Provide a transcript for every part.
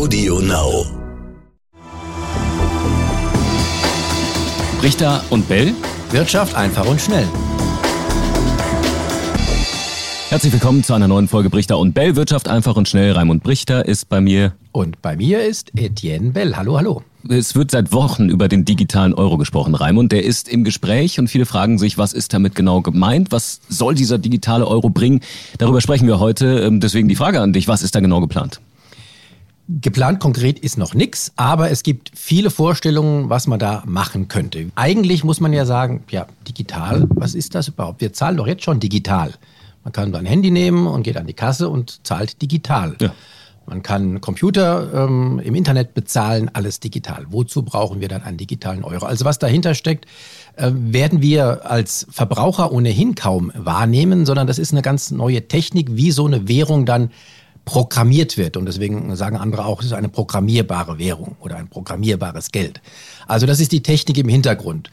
Audio Now. Richter und Bell. Wirtschaft einfach und schnell. Herzlich willkommen zu einer neuen Folge Brichter und Bell. Wirtschaft einfach und schnell. Raimund Brichter ist bei mir. Und bei mir ist Etienne Bell. Hallo, hallo. Es wird seit Wochen über den digitalen Euro gesprochen, Raimund. Der ist im Gespräch und viele fragen sich, was ist damit genau gemeint? Was soll dieser digitale Euro bringen? Darüber sprechen wir heute. Ähm, deswegen die Frage an dich, was ist da genau geplant? Geplant konkret ist noch nichts, aber es gibt viele Vorstellungen, was man da machen könnte. Eigentlich muss man ja sagen, ja, digital, was ist das überhaupt? Wir zahlen doch jetzt schon digital. Man kann sein Handy nehmen und geht an die Kasse und zahlt digital. Ja. Man kann Computer ähm, im Internet bezahlen, alles digital. Wozu brauchen wir dann einen digitalen Euro? Also was dahinter steckt, äh, werden wir als Verbraucher ohnehin kaum wahrnehmen, sondern das ist eine ganz neue Technik, wie so eine Währung dann programmiert wird. Und deswegen sagen andere auch, es ist eine programmierbare Währung oder ein programmierbares Geld. Also das ist die Technik im Hintergrund.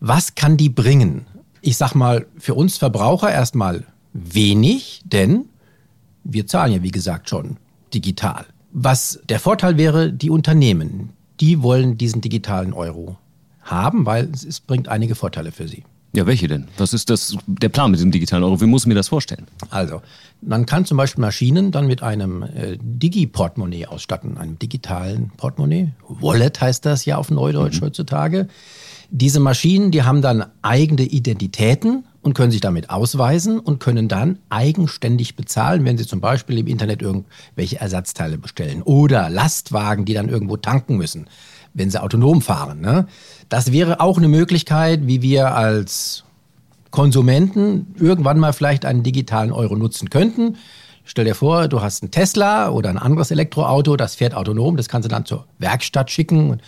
Was kann die bringen? Ich sag mal, für uns Verbraucher erstmal wenig, denn wir zahlen ja, wie gesagt, schon digital. Was der Vorteil wäre, die Unternehmen, die wollen diesen digitalen Euro haben, weil es bringt einige Vorteile für sie. Ja, welche denn? Was ist das, der Plan mit dem digitalen Euro? Wie muss ich mir das vorstellen? Also, man kann zum Beispiel Maschinen dann mit einem äh, Digi-Portemonnaie ausstatten, einem digitalen Portemonnaie. Wallet heißt das ja auf Neudeutsch mhm. heutzutage. Diese Maschinen, die haben dann eigene Identitäten und können sich damit ausweisen und können dann eigenständig bezahlen, wenn sie zum Beispiel im Internet irgendwelche Ersatzteile bestellen oder Lastwagen, die dann irgendwo tanken müssen, wenn sie autonom fahren. Ne? Das wäre auch eine Möglichkeit, wie wir als Konsumenten irgendwann mal vielleicht einen digitalen Euro nutzen könnten. Stell dir vor, du hast einen Tesla oder ein anderes Elektroauto, das fährt autonom, das kannst du dann zur Werkstatt schicken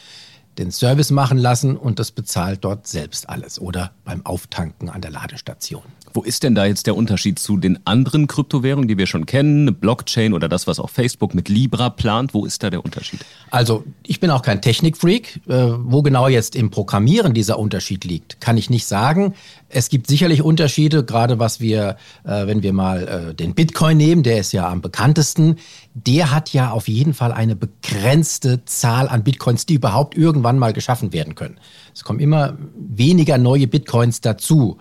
den Service machen lassen und das bezahlt dort selbst alles oder beim Auftanken an der Ladestation. Wo ist denn da jetzt der Unterschied zu den anderen Kryptowährungen, die wir schon kennen, Blockchain oder das, was auch Facebook mit Libra plant? Wo ist da der Unterschied? Also ich bin auch kein Technikfreak. Äh, wo genau jetzt im Programmieren dieser Unterschied liegt, kann ich nicht sagen. Es gibt sicherlich Unterschiede, gerade was wir, äh, wenn wir mal äh, den Bitcoin nehmen, der ist ja am bekanntesten. Der hat ja auf jeden Fall eine begrenzte Zahl an Bitcoins, die überhaupt irgendwann mal geschaffen werden können. Es kommen immer weniger neue Bitcoins dazu.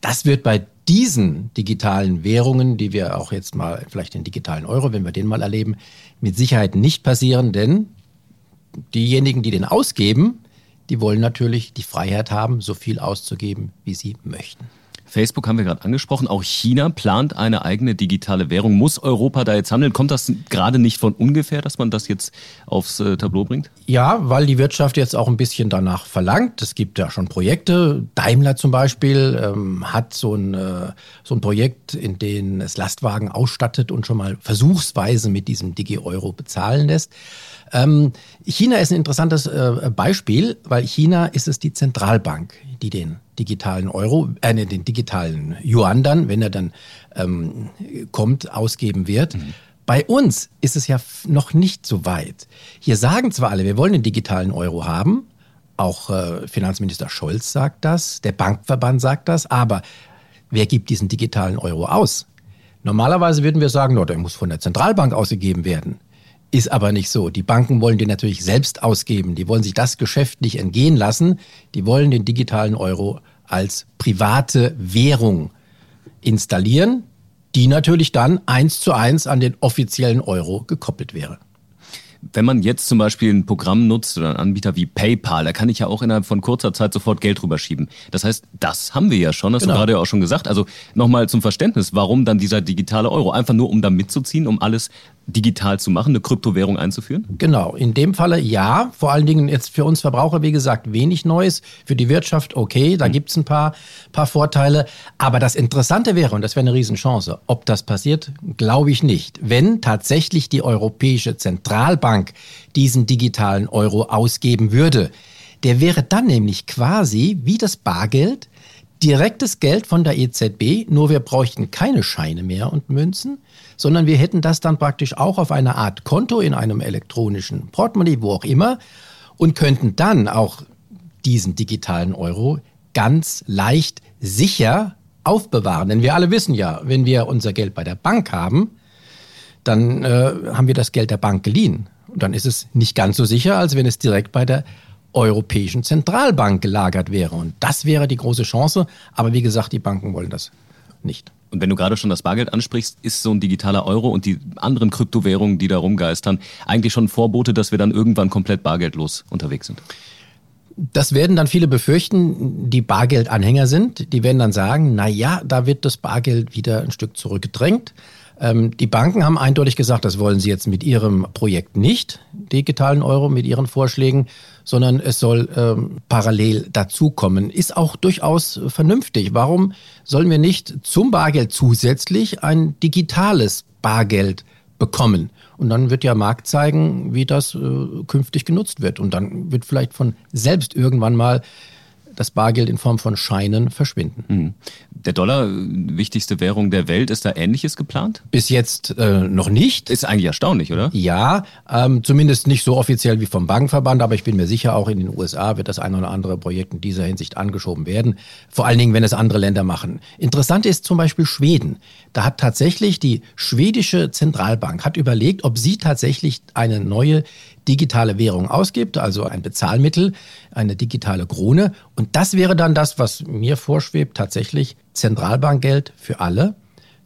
Das wird bei diesen digitalen Währungen, die wir auch jetzt mal, vielleicht den digitalen Euro, wenn wir den mal erleben, mit Sicherheit nicht passieren, denn diejenigen, die den ausgeben, die wollen natürlich die Freiheit haben, so viel auszugeben, wie sie möchten. Facebook haben wir gerade angesprochen. Auch China plant eine eigene digitale Währung. Muss Europa da jetzt handeln? Kommt das gerade nicht von ungefähr, dass man das jetzt aufs äh, Tableau bringt? Ja, weil die Wirtschaft jetzt auch ein bisschen danach verlangt. Es gibt ja schon Projekte. Daimler zum Beispiel ähm, hat so ein, äh, so ein Projekt, in dem es Lastwagen ausstattet und schon mal versuchsweise mit diesem Digi-Euro bezahlen lässt. Ähm, China ist ein interessantes äh, Beispiel, weil China ist es die Zentralbank, die den digitalen Euro, äh, den digitalen Yuan dann, wenn er dann ähm, kommt, ausgeben wird. Mhm. Bei uns ist es ja noch nicht so weit. Hier sagen zwar alle, wir wollen den digitalen Euro haben, auch äh, Finanzminister Scholz sagt das, der Bankverband sagt das, aber wer gibt diesen digitalen Euro aus? Normalerweise würden wir sagen, no, der muss von der Zentralbank ausgegeben werden. Ist aber nicht so. Die Banken wollen den natürlich selbst ausgeben. Die wollen sich das Geschäft nicht entgehen lassen. Die wollen den digitalen Euro als private Währung installieren, die natürlich dann eins zu eins an den offiziellen Euro gekoppelt wäre. Wenn man jetzt zum Beispiel ein Programm nutzt oder einen Anbieter wie PayPal, da kann ich ja auch innerhalb von kurzer Zeit sofort Geld rüberschieben. Das heißt, das haben wir ja schon, hast genau. du gerade ja auch schon gesagt. Also nochmal zum Verständnis, warum dann dieser digitale Euro? Einfach nur, um da mitzuziehen, um alles digital zu machen, eine Kryptowährung einzuführen? Genau, in dem Falle ja. Vor allen Dingen jetzt für uns Verbraucher, wie gesagt, wenig Neues. Für die Wirtschaft okay, da mhm. gibt es ein paar, paar Vorteile. Aber das Interessante wäre, und das wäre eine Riesenchance, ob das passiert, glaube ich nicht. Wenn tatsächlich die Europäische Zentralbank diesen digitalen Euro ausgeben würde, der wäre dann nämlich quasi wie das Bargeld direktes Geld von der EZB, nur wir bräuchten keine Scheine mehr und Münzen, sondern wir hätten das dann praktisch auch auf einer Art Konto in einem elektronischen Portemonnaie, wo auch immer, und könnten dann auch diesen digitalen Euro ganz leicht sicher aufbewahren. Denn wir alle wissen ja, wenn wir unser Geld bei der Bank haben, dann äh, haben wir das Geld der Bank geliehen. Und dann ist es nicht ganz so sicher, als wenn es direkt bei der Europäischen Zentralbank gelagert wäre. Und das wäre die große Chance. Aber wie gesagt, die Banken wollen das nicht. Und wenn du gerade schon das Bargeld ansprichst, ist so ein digitaler Euro und die anderen Kryptowährungen, die da rumgeistern, eigentlich schon Vorbote, dass wir dann irgendwann komplett bargeldlos unterwegs sind? Das werden dann viele befürchten, die Bargeldanhänger sind. Die werden dann sagen, na ja, da wird das Bargeld wieder ein Stück zurückgedrängt. Ähm, die Banken haben eindeutig gesagt, das wollen sie jetzt mit ihrem Projekt nicht, digitalen Euro, mit ihren Vorschlägen, sondern es soll ähm, parallel dazukommen. Ist auch durchaus vernünftig. Warum sollen wir nicht zum Bargeld zusätzlich ein digitales Bargeld bekommen? Und dann wird der Markt zeigen, wie das äh, künftig genutzt wird. Und dann wird vielleicht von selbst irgendwann mal das Bargeld in Form von Scheinen verschwinden. Mhm. Der Dollar, wichtigste Währung der Welt, ist da Ähnliches geplant? Bis jetzt äh, noch nicht. Ist eigentlich erstaunlich, oder? Ja, ähm, zumindest nicht so offiziell wie vom Bankenverband, aber ich bin mir sicher, auch in den USA wird das ein oder andere Projekt in dieser Hinsicht angeschoben werden. Vor allen Dingen, wenn es andere Länder machen. Interessant ist zum Beispiel Schweden. Da hat tatsächlich die schwedische Zentralbank hat überlegt, ob sie tatsächlich eine neue digitale Währung ausgibt, also ein Bezahlmittel, eine digitale Krone. Und das wäre dann das, was mir vorschwebt, tatsächlich Zentralbankgeld für alle.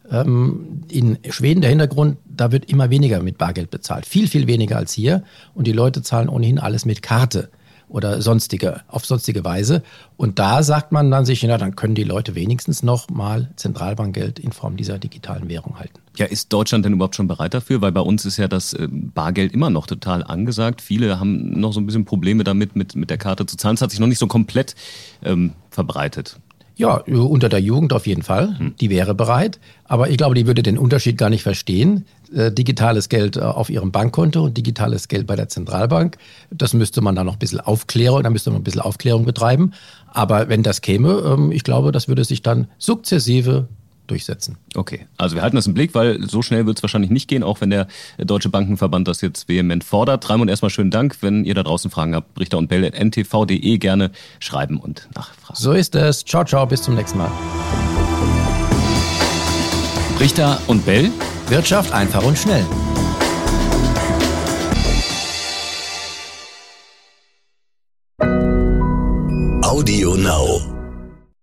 Ähm, in Schweden der Hintergrund, da wird immer weniger mit Bargeld bezahlt. Viel, viel weniger als hier. Und die Leute zahlen ohnehin alles mit Karte oder sonstige, auf sonstige Weise. Und da sagt man dann sich, na, dann können die Leute wenigstens noch mal Zentralbankgeld in Form dieser digitalen Währung halten. Ja, ist Deutschland denn überhaupt schon bereit dafür? Weil bei uns ist ja das äh, Bargeld immer noch total angesagt. Viele haben noch so ein bisschen Probleme damit, mit, mit der Karte zu zahlen. Es hat sich noch nicht so komplett ähm, verbreitet. Ja, unter der Jugend auf jeden Fall. Hm. Die wäre bereit. Aber ich glaube, die würde den Unterschied gar nicht verstehen. Äh, digitales Geld äh, auf ihrem Bankkonto und digitales Geld bei der Zentralbank. Das müsste man dann noch ein bisschen aufklären, da müsste man ein bisschen Aufklärung betreiben. Aber wenn das käme, ähm, ich glaube, das würde sich dann sukzessive durchsetzen. Okay, also wir halten das im Blick, weil so schnell wird es wahrscheinlich nicht gehen, auch wenn der Deutsche Bankenverband das jetzt vehement fordert. Raimund, erstmal schönen Dank. Wenn ihr da draußen Fragen habt, Richter und Bell ntv.de gerne schreiben und nachfragen. So ist es. Ciao, ciao, bis zum nächsten Mal. Richter und Bell. Wirtschaft einfach und schnell.